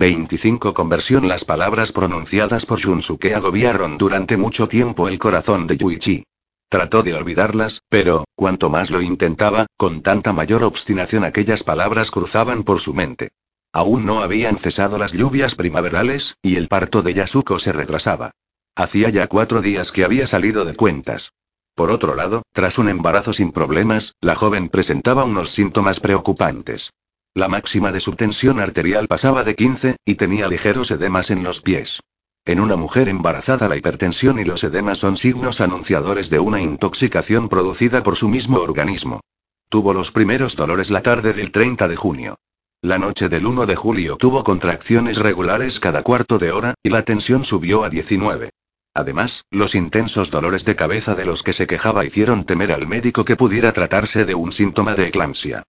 25 Conversión Las palabras pronunciadas por Junsuke agobiaron durante mucho tiempo el corazón de Yuichi. Trató de olvidarlas, pero, cuanto más lo intentaba, con tanta mayor obstinación aquellas palabras cruzaban por su mente. Aún no habían cesado las lluvias primaverales, y el parto de Yasuko se retrasaba. Hacía ya cuatro días que había salido de cuentas. Por otro lado, tras un embarazo sin problemas, la joven presentaba unos síntomas preocupantes. La máxima de su tensión arterial pasaba de 15, y tenía ligeros edemas en los pies. En una mujer embarazada la hipertensión y los edemas son signos anunciadores de una intoxicación producida por su mismo organismo. Tuvo los primeros dolores la tarde del 30 de junio. La noche del 1 de julio tuvo contracciones regulares cada cuarto de hora, y la tensión subió a 19. Además, los intensos dolores de cabeza de los que se quejaba hicieron temer al médico que pudiera tratarse de un síntoma de eclampsia.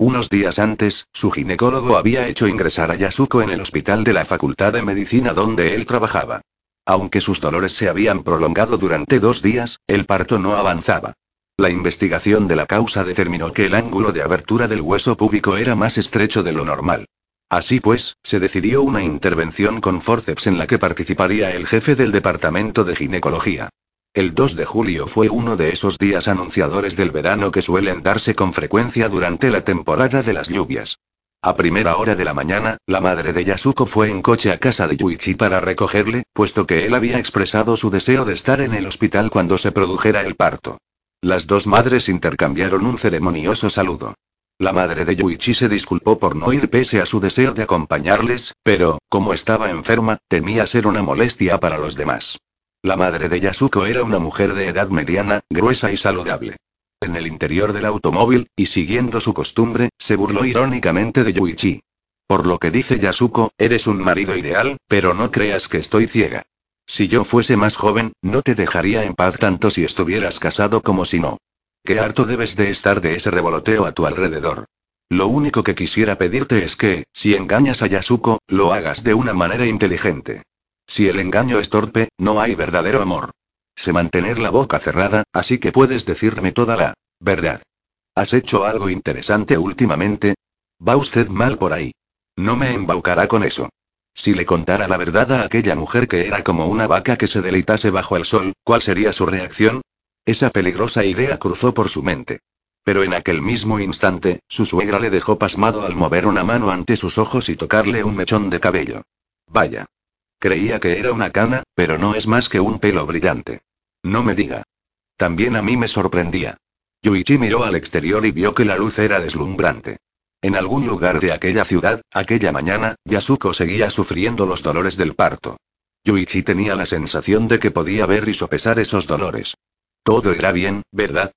Unos días antes, su ginecólogo había hecho ingresar a Yasuko en el hospital de la Facultad de Medicina donde él trabajaba. Aunque sus dolores se habían prolongado durante dos días, el parto no avanzaba. La investigación de la causa determinó que el ángulo de abertura del hueso púbico era más estrecho de lo normal. Así pues, se decidió una intervención con forceps en la que participaría el jefe del departamento de ginecología. El 2 de julio fue uno de esos días anunciadores del verano que suelen darse con frecuencia durante la temporada de las lluvias. A primera hora de la mañana, la madre de Yasuko fue en coche a casa de Yuichi para recogerle, puesto que él había expresado su deseo de estar en el hospital cuando se produjera el parto. Las dos madres intercambiaron un ceremonioso saludo. La madre de Yuichi se disculpó por no ir pese a su deseo de acompañarles, pero, como estaba enferma, temía ser una molestia para los demás. La madre de Yasuko era una mujer de edad mediana, gruesa y saludable. En el interior del automóvil, y siguiendo su costumbre, se burló irónicamente de Yuichi. Por lo que dice Yasuko, eres un marido ideal, pero no creas que estoy ciega. Si yo fuese más joven, no te dejaría en paz tanto si estuvieras casado como si no. Qué harto debes de estar de ese revoloteo a tu alrededor. Lo único que quisiera pedirte es que, si engañas a Yasuko, lo hagas de una manera inteligente. Si el engaño es torpe, no hay verdadero amor. Sé mantener la boca cerrada, así que puedes decirme toda la verdad. ¿Has hecho algo interesante últimamente? Va usted mal por ahí. No me embaucará con eso. Si le contara la verdad a aquella mujer que era como una vaca que se deleitase bajo el sol, ¿cuál sería su reacción? Esa peligrosa idea cruzó por su mente. Pero en aquel mismo instante, su suegra le dejó pasmado al mover una mano ante sus ojos y tocarle un mechón de cabello. Vaya. Creía que era una cana, pero no es más que un pelo brillante. No me diga. También a mí me sorprendía. Yuichi miró al exterior y vio que la luz era deslumbrante. En algún lugar de aquella ciudad, aquella mañana, Yasuko seguía sufriendo los dolores del parto. Yuichi tenía la sensación de que podía ver y sopesar esos dolores. Todo irá bien, ¿verdad?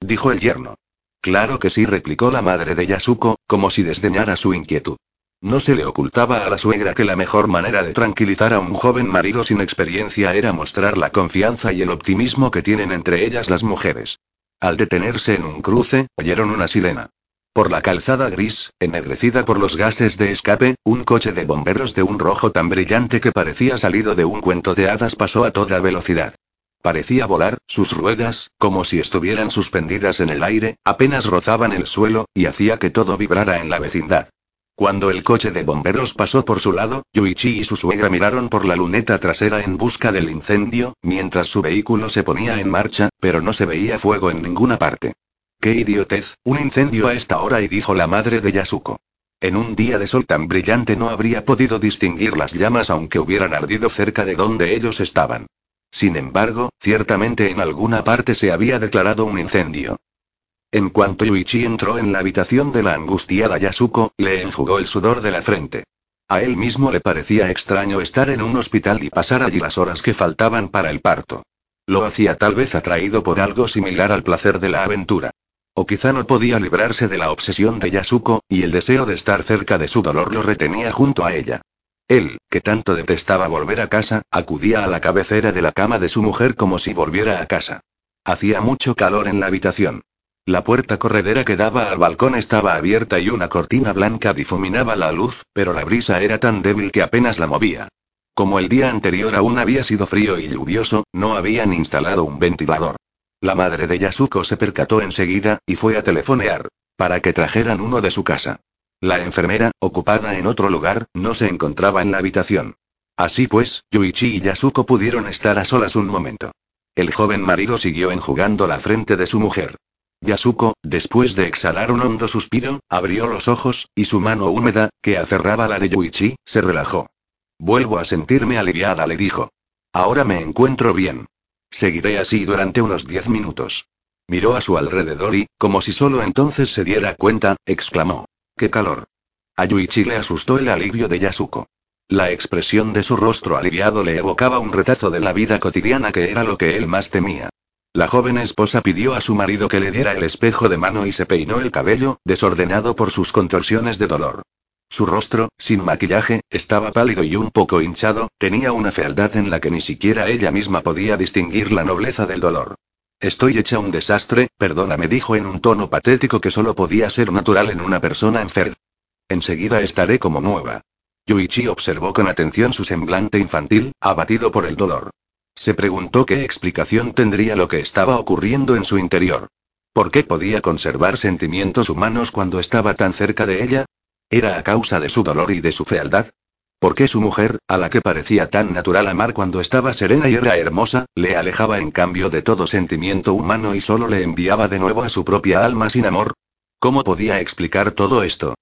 dijo el yerno. Claro que sí, replicó la madre de Yasuko, como si desdeñara su inquietud. No se le ocultaba a la suegra que la mejor manera de tranquilizar a un joven marido sin experiencia era mostrar la confianza y el optimismo que tienen entre ellas las mujeres. Al detenerse en un cruce, oyeron una sirena. Por la calzada gris, ennegrecida por los gases de escape, un coche de bomberos de un rojo tan brillante que parecía salido de un cuento de hadas pasó a toda velocidad. Parecía volar, sus ruedas, como si estuvieran suspendidas en el aire, apenas rozaban el suelo, y hacía que todo vibrara en la vecindad. Cuando el coche de bomberos pasó por su lado, Yuichi y su suegra miraron por la luneta trasera en busca del incendio, mientras su vehículo se ponía en marcha, pero no se veía fuego en ninguna parte. ¡Qué idiotez! Un incendio a esta hora y dijo la madre de Yasuko. En un día de sol tan brillante no habría podido distinguir las llamas aunque hubieran ardido cerca de donde ellos estaban. Sin embargo, ciertamente en alguna parte se había declarado un incendio. En cuanto Yuichi entró en la habitación de la angustiada Yasuko, le enjugó el sudor de la frente. A él mismo le parecía extraño estar en un hospital y pasar allí las horas que faltaban para el parto. Lo hacía tal vez atraído por algo similar al placer de la aventura. O quizá no podía librarse de la obsesión de Yasuko, y el deseo de estar cerca de su dolor lo retenía junto a ella. Él, que tanto detestaba volver a casa, acudía a la cabecera de la cama de su mujer como si volviera a casa. Hacía mucho calor en la habitación. La puerta corredera que daba al balcón estaba abierta y una cortina blanca difuminaba la luz, pero la brisa era tan débil que apenas la movía. Como el día anterior aún había sido frío y lluvioso, no habían instalado un ventilador. La madre de Yasuko se percató enseguida, y fue a telefonear. Para que trajeran uno de su casa. La enfermera, ocupada en otro lugar, no se encontraba en la habitación. Así pues, Yuichi y Yasuko pudieron estar a solas un momento. El joven marido siguió enjugando la frente de su mujer. Yasuko, después de exhalar un hondo suspiro, abrió los ojos, y su mano húmeda, que aferraba la de Yuichi, se relajó. Vuelvo a sentirme aliviada, le dijo. Ahora me encuentro bien. Seguiré así durante unos diez minutos. Miró a su alrededor y, como si solo entonces se diera cuenta, exclamó. ¡Qué calor! A Yuichi le asustó el alivio de Yasuko. La expresión de su rostro aliviado le evocaba un retazo de la vida cotidiana que era lo que él más temía. La joven esposa pidió a su marido que le diera el espejo de mano y se peinó el cabello, desordenado por sus contorsiones de dolor. Su rostro, sin maquillaje, estaba pálido y un poco hinchado, tenía una fealdad en la que ni siquiera ella misma podía distinguir la nobleza del dolor. Estoy hecha un desastre, perdóname, dijo en un tono patético que solo podía ser natural en una persona enferma. Enseguida estaré como nueva. Yuichi observó con atención su semblante infantil, abatido por el dolor. Se preguntó qué explicación tendría lo que estaba ocurriendo en su interior. ¿Por qué podía conservar sentimientos humanos cuando estaba tan cerca de ella? ¿Era a causa de su dolor y de su fealdad? ¿Por qué su mujer, a la que parecía tan natural amar cuando estaba serena y era hermosa, le alejaba en cambio de todo sentimiento humano y solo le enviaba de nuevo a su propia alma sin amor? ¿Cómo podía explicar todo esto?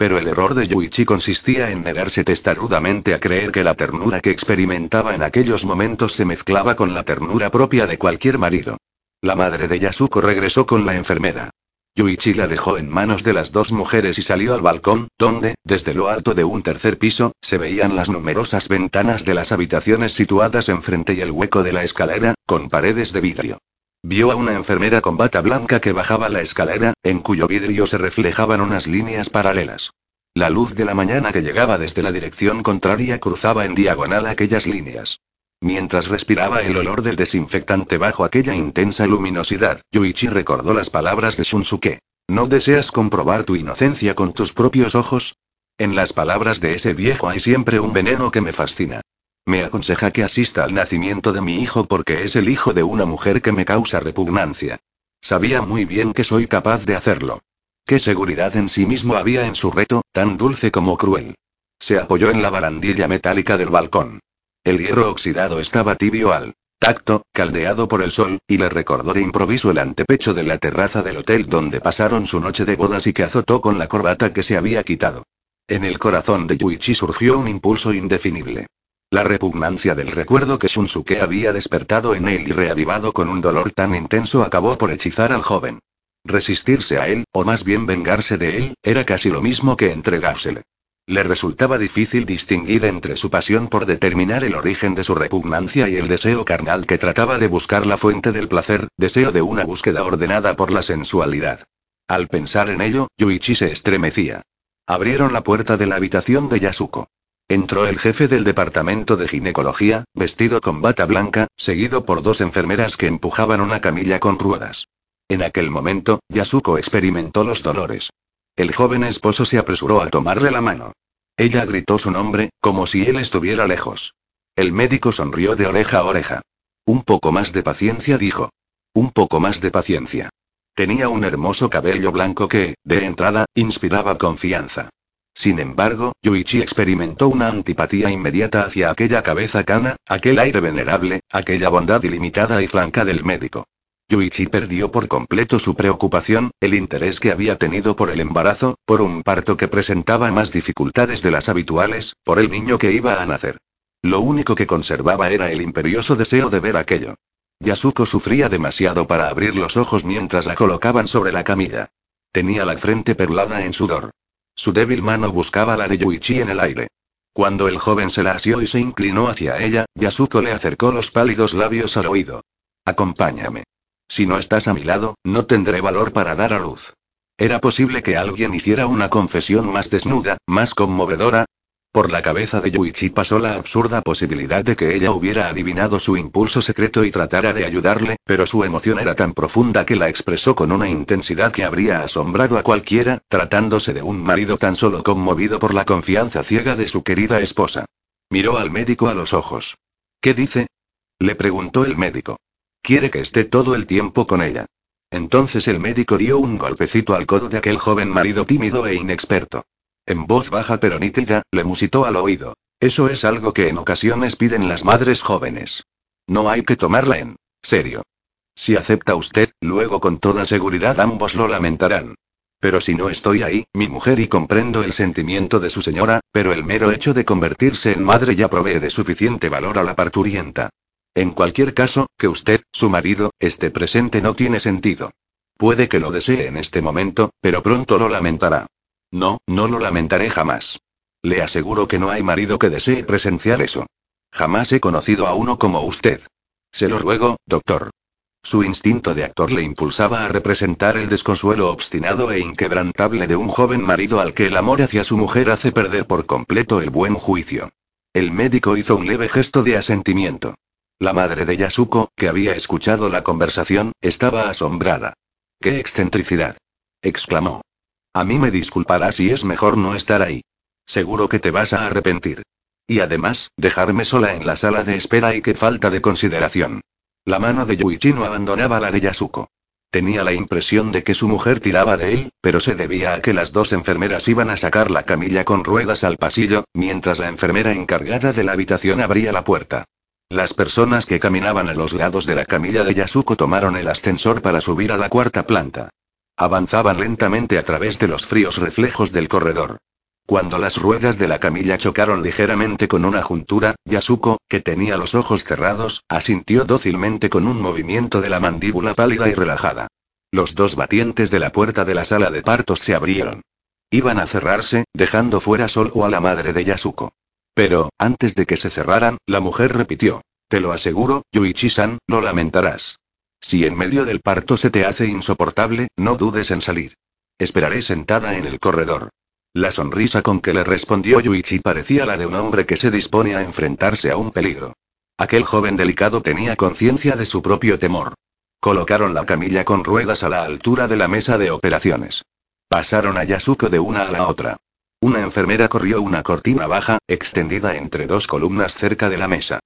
Pero el error de Yuichi consistía en negarse testarudamente a creer que la ternura que experimentaba en aquellos momentos se mezclaba con la ternura propia de cualquier marido. La madre de Yasuko regresó con la enfermera. Yuichi la dejó en manos de las dos mujeres y salió al balcón, donde, desde lo alto de un tercer piso, se veían las numerosas ventanas de las habitaciones situadas enfrente y el hueco de la escalera, con paredes de vidrio. Vio a una enfermera con bata blanca que bajaba la escalera, en cuyo vidrio se reflejaban unas líneas paralelas. La luz de la mañana que llegaba desde la dirección contraria cruzaba en diagonal aquellas líneas. Mientras respiraba el olor del desinfectante bajo aquella intensa luminosidad, Yuichi recordó las palabras de Shunsuke. ¿No deseas comprobar tu inocencia con tus propios ojos? En las palabras de ese viejo hay siempre un veneno que me fascina. Me aconseja que asista al nacimiento de mi hijo porque es el hijo de una mujer que me causa repugnancia. Sabía muy bien que soy capaz de hacerlo. Qué seguridad en sí mismo había en su reto, tan dulce como cruel. Se apoyó en la barandilla metálica del balcón. El hierro oxidado estaba tibio al tacto, caldeado por el sol, y le recordó de improviso el antepecho de la terraza del hotel donde pasaron su noche de bodas y que azotó con la corbata que se había quitado. En el corazón de Yuichi surgió un impulso indefinible. La repugnancia del recuerdo que Shunsuke había despertado en él y reavivado con un dolor tan intenso acabó por hechizar al joven. Resistirse a él, o más bien vengarse de él, era casi lo mismo que entregársele. Le resultaba difícil distinguir entre su pasión por determinar el origen de su repugnancia y el deseo carnal que trataba de buscar la fuente del placer, deseo de una búsqueda ordenada por la sensualidad. Al pensar en ello, Yuichi se estremecía. Abrieron la puerta de la habitación de Yasuko. Entró el jefe del departamento de ginecología, vestido con bata blanca, seguido por dos enfermeras que empujaban una camilla con ruedas. En aquel momento, Yasuko experimentó los dolores. El joven esposo se apresuró a tomarle la mano. Ella gritó su nombre, como si él estuviera lejos. El médico sonrió de oreja a oreja. Un poco más de paciencia, dijo. Un poco más de paciencia. Tenía un hermoso cabello blanco que, de entrada, inspiraba confianza. Sin embargo, Yuichi experimentó una antipatía inmediata hacia aquella cabeza cana, aquel aire venerable, aquella bondad ilimitada y franca del médico. Yuichi perdió por completo su preocupación, el interés que había tenido por el embarazo, por un parto que presentaba más dificultades de las habituales, por el niño que iba a nacer. Lo único que conservaba era el imperioso deseo de ver aquello. Yasuko sufría demasiado para abrir los ojos mientras la colocaban sobre la camilla. Tenía la frente perlada en sudor. Su débil mano buscaba la de Yuichi en el aire. Cuando el joven se la asió y se inclinó hacia ella, Yasuko le acercó los pálidos labios al oído. Acompáñame. Si no estás a mi lado, no tendré valor para dar a luz. ¿Era posible que alguien hiciera una confesión más desnuda, más conmovedora? Por la cabeza de Yuichi pasó la absurda posibilidad de que ella hubiera adivinado su impulso secreto y tratara de ayudarle, pero su emoción era tan profunda que la expresó con una intensidad que habría asombrado a cualquiera, tratándose de un marido tan solo conmovido por la confianza ciega de su querida esposa. Miró al médico a los ojos. ¿Qué dice? Le preguntó el médico. Quiere que esté todo el tiempo con ella. Entonces el médico dio un golpecito al codo de aquel joven marido tímido e inexperto. En voz baja pero nítida, le musitó al oído. Eso es algo que en ocasiones piden las madres jóvenes. No hay que tomarla en serio. Si acepta usted, luego con toda seguridad ambos lo lamentarán. Pero si no estoy ahí, mi mujer y comprendo el sentimiento de su señora, pero el mero hecho de convertirse en madre ya provee de suficiente valor a la parturienta. En cualquier caso, que usted, su marido, esté presente no tiene sentido. Puede que lo desee en este momento, pero pronto lo lamentará. No, no lo lamentaré jamás. Le aseguro que no hay marido que desee presenciar eso. Jamás he conocido a uno como usted. Se lo ruego, doctor. Su instinto de actor le impulsaba a representar el desconsuelo obstinado e inquebrantable de un joven marido al que el amor hacia su mujer hace perder por completo el buen juicio. El médico hizo un leve gesto de asentimiento. La madre de Yasuko, que había escuchado la conversación, estaba asombrada. ¡Qué excentricidad! exclamó. A mí me disculpará si es mejor no estar ahí. Seguro que te vas a arrepentir. Y además, dejarme sola en la sala de espera y qué falta de consideración. La mano de Yuichi no abandonaba la de Yasuko. Tenía la impresión de que su mujer tiraba de él, pero se debía a que las dos enfermeras iban a sacar la camilla con ruedas al pasillo, mientras la enfermera encargada de la habitación abría la puerta. Las personas que caminaban a los lados de la camilla de Yasuko tomaron el ascensor para subir a la cuarta planta. Avanzaban lentamente a través de los fríos reflejos del corredor. Cuando las ruedas de la camilla chocaron ligeramente con una juntura, Yasuko, que tenía los ojos cerrados, asintió dócilmente con un movimiento de la mandíbula pálida y relajada. Los dos batientes de la puerta de la sala de partos se abrieron. Iban a cerrarse, dejando fuera solo a la madre de Yasuko. Pero, antes de que se cerraran, la mujer repitió. Te lo aseguro, Yuichi-san, lo lamentarás. Si en medio del parto se te hace insoportable, no dudes en salir. Esperaré sentada en el corredor. La sonrisa con que le respondió Yuichi parecía la de un hombre que se dispone a enfrentarse a un peligro. Aquel joven delicado tenía conciencia de su propio temor. Colocaron la camilla con ruedas a la altura de la mesa de operaciones. Pasaron a Yasuko de una a la otra. Una enfermera corrió una cortina baja, extendida entre dos columnas cerca de la mesa.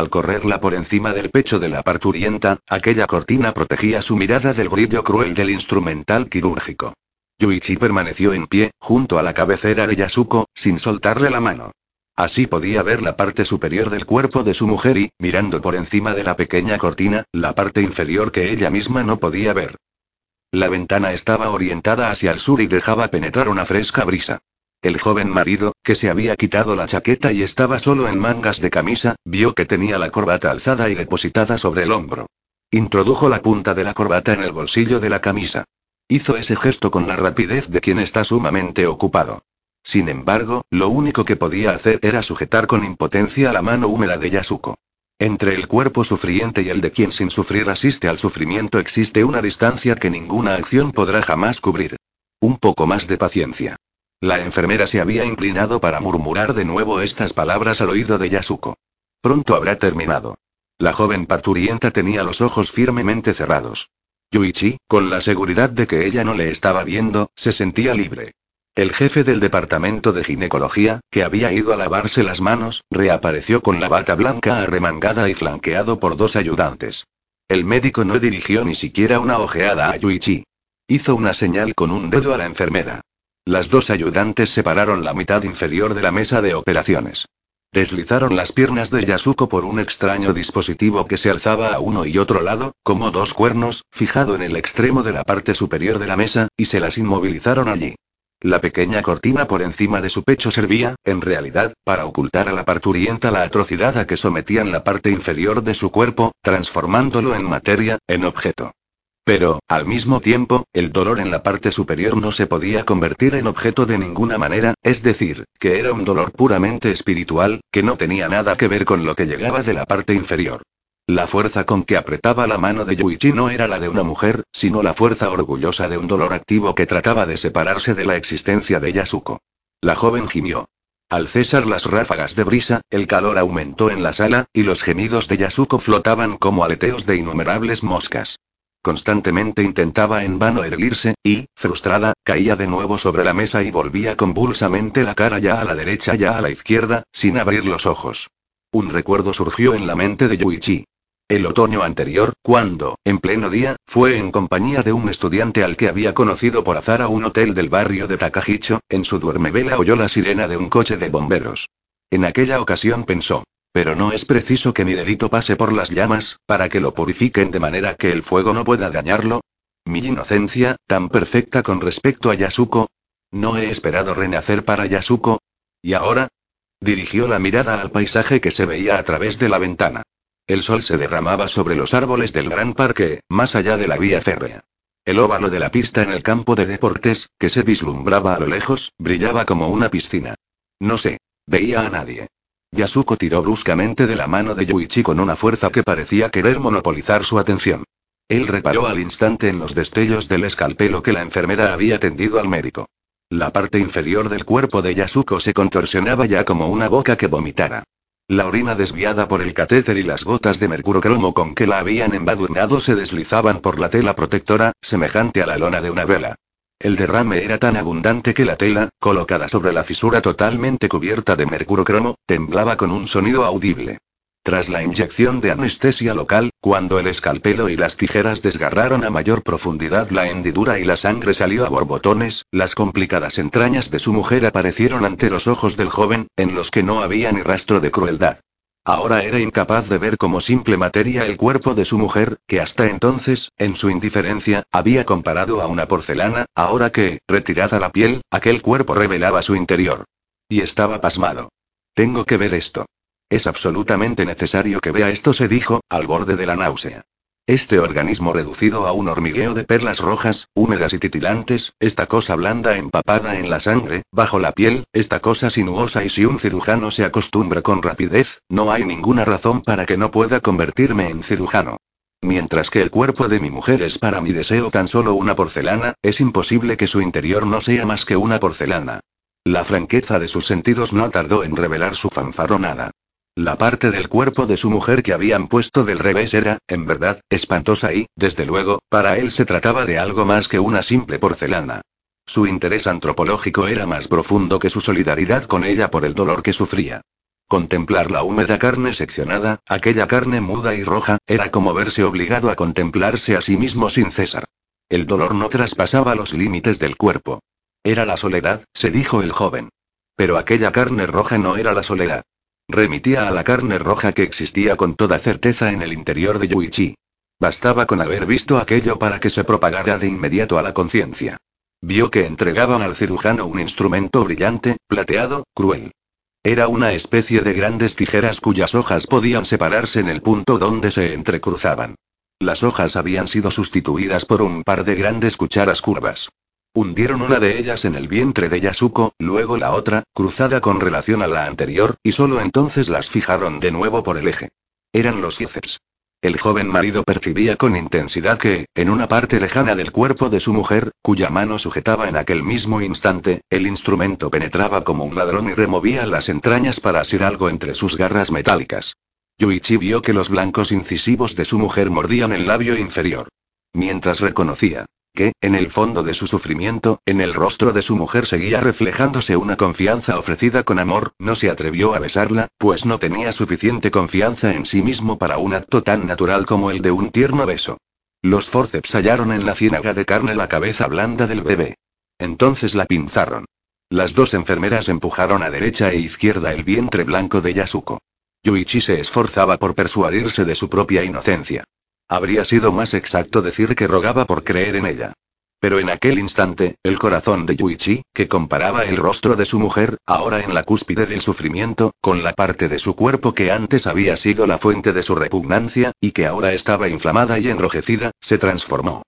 Al correrla por encima del pecho de la parturienta, aquella cortina protegía su mirada del brillo cruel del instrumental quirúrgico. Yuichi permaneció en pie, junto a la cabecera de Yasuko, sin soltarle la mano. Así podía ver la parte superior del cuerpo de su mujer y, mirando por encima de la pequeña cortina, la parte inferior que ella misma no podía ver. La ventana estaba orientada hacia el sur y dejaba penetrar una fresca brisa. El joven marido, que se había quitado la chaqueta y estaba solo en mangas de camisa, vio que tenía la corbata alzada y depositada sobre el hombro. Introdujo la punta de la corbata en el bolsillo de la camisa. Hizo ese gesto con la rapidez de quien está sumamente ocupado. Sin embargo, lo único que podía hacer era sujetar con impotencia la mano húmeda de Yasuko. Entre el cuerpo sufriente y el de quien sin sufrir asiste al sufrimiento existe una distancia que ninguna acción podrá jamás cubrir. Un poco más de paciencia. La enfermera se había inclinado para murmurar de nuevo estas palabras al oído de Yasuko. Pronto habrá terminado. La joven parturienta tenía los ojos firmemente cerrados. Yuichi, con la seguridad de que ella no le estaba viendo, se sentía libre. El jefe del departamento de ginecología, que había ido a lavarse las manos, reapareció con la bata blanca arremangada y flanqueado por dos ayudantes. El médico no dirigió ni siquiera una ojeada a Yuichi. Hizo una señal con un dedo a la enfermera. Las dos ayudantes separaron la mitad inferior de la mesa de operaciones. Deslizaron las piernas de Yasuko por un extraño dispositivo que se alzaba a uno y otro lado, como dos cuernos, fijado en el extremo de la parte superior de la mesa, y se las inmovilizaron allí. La pequeña cortina por encima de su pecho servía, en realidad, para ocultar a la parturienta la atrocidad a que sometían la parte inferior de su cuerpo, transformándolo en materia, en objeto. Pero, al mismo tiempo, el dolor en la parte superior no se podía convertir en objeto de ninguna manera, es decir, que era un dolor puramente espiritual, que no tenía nada que ver con lo que llegaba de la parte inferior. La fuerza con que apretaba la mano de Yuichi no era la de una mujer, sino la fuerza orgullosa de un dolor activo que trataba de separarse de la existencia de Yasuko. La joven gimió. Al cesar las ráfagas de brisa, el calor aumentó en la sala, y los gemidos de Yasuko flotaban como aleteos de innumerables moscas. Constantemente intentaba en vano erguirse, y, frustrada, caía de nuevo sobre la mesa y volvía convulsamente la cara ya a la derecha ya a la izquierda, sin abrir los ojos. Un recuerdo surgió en la mente de Yuichi. El otoño anterior, cuando, en pleno día, Fue en compañía de un estudiante al que había conocido por azar a un hotel del barrio de Takahicho, en su duermevela oyó la sirena de un coche de bomberos. En aquella ocasión pensó, pero no es preciso que mi dedito pase por las llamas, para que lo purifiquen de manera que el fuego no pueda dañarlo. Mi inocencia, tan perfecta con respecto a Yasuko. ¿No he esperado renacer para Yasuko? ¿Y ahora? Dirigió la mirada al paisaje que se veía a través de la ventana. El sol se derramaba sobre los árboles del gran parque, más allá de la vía férrea. El óvalo de la pista en el campo de deportes, que se vislumbraba a lo lejos, brillaba como una piscina. No sé. Veía a nadie. Yasuko tiró bruscamente de la mano de Yuichi con una fuerza que parecía querer monopolizar su atención. Él reparó al instante en los destellos del escalpelo que la enfermera había tendido al médico. La parte inferior del cuerpo de Yasuko se contorsionaba ya como una boca que vomitara. La orina desviada por el catéter y las gotas de mercurocromo con que la habían embadurnado se deslizaban por la tela protectora, semejante a la lona de una vela. El derrame era tan abundante que la tela, colocada sobre la fisura totalmente cubierta de mercurocromo, temblaba con un sonido audible. Tras la inyección de anestesia local, cuando el escalpelo y las tijeras desgarraron a mayor profundidad la hendidura y la sangre salió a borbotones, las complicadas entrañas de su mujer aparecieron ante los ojos del joven, en los que no había ni rastro de crueldad. Ahora era incapaz de ver como simple materia el cuerpo de su mujer, que hasta entonces, en su indiferencia, había comparado a una porcelana, ahora que, retirada la piel, aquel cuerpo revelaba su interior. Y estaba pasmado. Tengo que ver esto. Es absolutamente necesario que vea esto, se dijo, al borde de la náusea. Este organismo reducido a un hormigueo de perlas rojas, húmedas y titilantes, esta cosa blanda empapada en la sangre, bajo la piel, esta cosa sinuosa y si un cirujano se acostumbra con rapidez, no hay ninguna razón para que no pueda convertirme en cirujano. Mientras que el cuerpo de mi mujer es para mi deseo tan solo una porcelana, es imposible que su interior no sea más que una porcelana. La franqueza de sus sentidos no tardó en revelar su fanfarronada. La parte del cuerpo de su mujer que habían puesto del revés era, en verdad, espantosa y, desde luego, para él se trataba de algo más que una simple porcelana. Su interés antropológico era más profundo que su solidaridad con ella por el dolor que sufría. Contemplar la húmeda carne seccionada, aquella carne muda y roja, era como verse obligado a contemplarse a sí mismo sin cesar. El dolor no traspasaba los límites del cuerpo. Era la soledad, se dijo el joven. Pero aquella carne roja no era la soledad. Remitía a la carne roja que existía con toda certeza en el interior de Yuichi. Bastaba con haber visto aquello para que se propagara de inmediato a la conciencia. Vio que entregaban al cirujano un instrumento brillante, plateado, cruel. Era una especie de grandes tijeras cuyas hojas podían separarse en el punto donde se entrecruzaban. Las hojas habían sido sustituidas por un par de grandes cucharas curvas. Hundieron una de ellas en el vientre de Yasuko, luego la otra, cruzada con relación a la anterior, y solo entonces las fijaron de nuevo por el eje. Eran los forceps. El joven marido percibía con intensidad que, en una parte lejana del cuerpo de su mujer, cuya mano sujetaba en aquel mismo instante, el instrumento penetraba como un ladrón y removía las entrañas para asir algo entre sus garras metálicas. Yuichi vio que los blancos incisivos de su mujer mordían el labio inferior. Mientras reconocía, que, en el fondo de su sufrimiento, en el rostro de su mujer seguía reflejándose una confianza ofrecida con amor, no se atrevió a besarla, pues no tenía suficiente confianza en sí mismo para un acto tan natural como el de un tierno beso. Los forceps hallaron en la ciénaga de carne la cabeza blanda del bebé. Entonces la pinzaron. Las dos enfermeras empujaron a derecha e izquierda el vientre blanco de Yasuko. Yuichi se esforzaba por persuadirse de su propia inocencia. Habría sido más exacto decir que rogaba por creer en ella. Pero en aquel instante, el corazón de Yuichi, que comparaba el rostro de su mujer, ahora en la cúspide del sufrimiento, con la parte de su cuerpo que antes había sido la fuente de su repugnancia, y que ahora estaba inflamada y enrojecida, se transformó.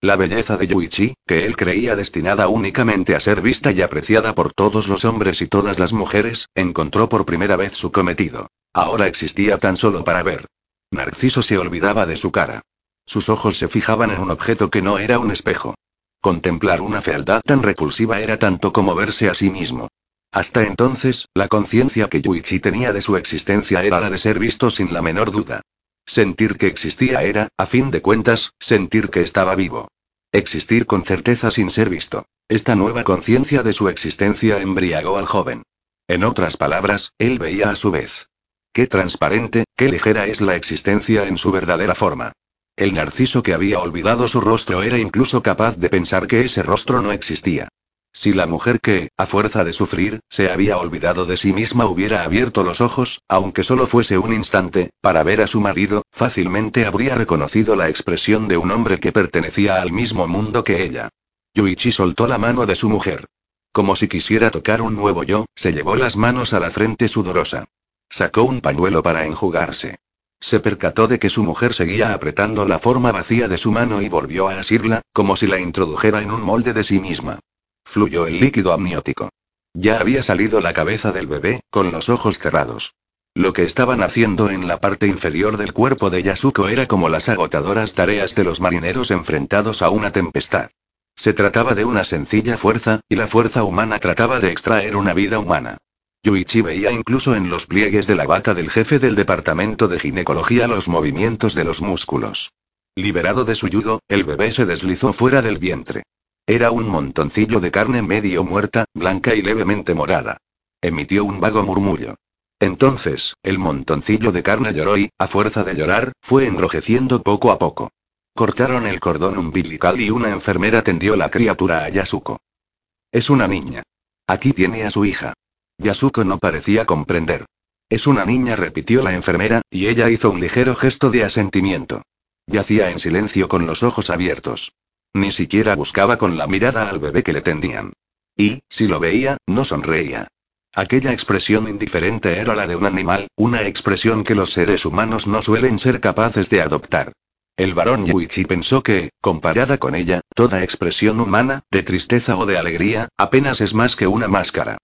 La belleza de Yuichi, que él creía destinada únicamente a ser vista y apreciada por todos los hombres y todas las mujeres, encontró por primera vez su cometido. Ahora existía tan solo para ver. Narciso se olvidaba de su cara. Sus ojos se fijaban en un objeto que no era un espejo. Contemplar una fealdad tan repulsiva era tanto como verse a sí mismo. Hasta entonces, la conciencia que Yuichi tenía de su existencia era la de ser visto sin la menor duda. Sentir que existía era, a fin de cuentas, sentir que estaba vivo. Existir con certeza sin ser visto. Esta nueva conciencia de su existencia embriagó al joven. En otras palabras, él veía a su vez. Qué transparente, qué ligera es la existencia en su verdadera forma. El narciso que había olvidado su rostro era incluso capaz de pensar que ese rostro no existía. Si la mujer que, a fuerza de sufrir, se había olvidado de sí misma hubiera abierto los ojos, aunque solo fuese un instante, para ver a su marido, fácilmente habría reconocido la expresión de un hombre que pertenecía al mismo mundo que ella. Yuichi soltó la mano de su mujer. Como si quisiera tocar un nuevo yo, se llevó las manos a la frente sudorosa. Sacó un pañuelo para enjugarse. Se percató de que su mujer seguía apretando la forma vacía de su mano y volvió a asirla, como si la introdujera en un molde de sí misma. Fluyó el líquido amniótico. Ya había salido la cabeza del bebé, con los ojos cerrados. Lo que estaban haciendo en la parte inferior del cuerpo de Yasuko era como las agotadoras tareas de los marineros enfrentados a una tempestad. Se trataba de una sencilla fuerza, y la fuerza humana trataba de extraer una vida humana. Yuichi veía incluso en los pliegues de la bata del jefe del departamento de ginecología los movimientos de los músculos. Liberado de su yugo, el bebé se deslizó fuera del vientre. Era un montoncillo de carne medio muerta, blanca y levemente morada. Emitió un vago murmullo. Entonces, el montoncillo de carne lloró y, a fuerza de llorar, fue enrojeciendo poco a poco. Cortaron el cordón umbilical y una enfermera tendió la criatura a Yasuko. Es una niña. Aquí tiene a su hija. Yasuko no parecía comprender. Es una niña, repitió la enfermera, y ella hizo un ligero gesto de asentimiento. Yacía en silencio con los ojos abiertos. Ni siquiera buscaba con la mirada al bebé que le tendían. Y, si lo veía, no sonreía. Aquella expresión indiferente era la de un animal, una expresión que los seres humanos no suelen ser capaces de adoptar. El varón Yuichi pensó que, comparada con ella, toda expresión humana, de tristeza o de alegría, apenas es más que una máscara.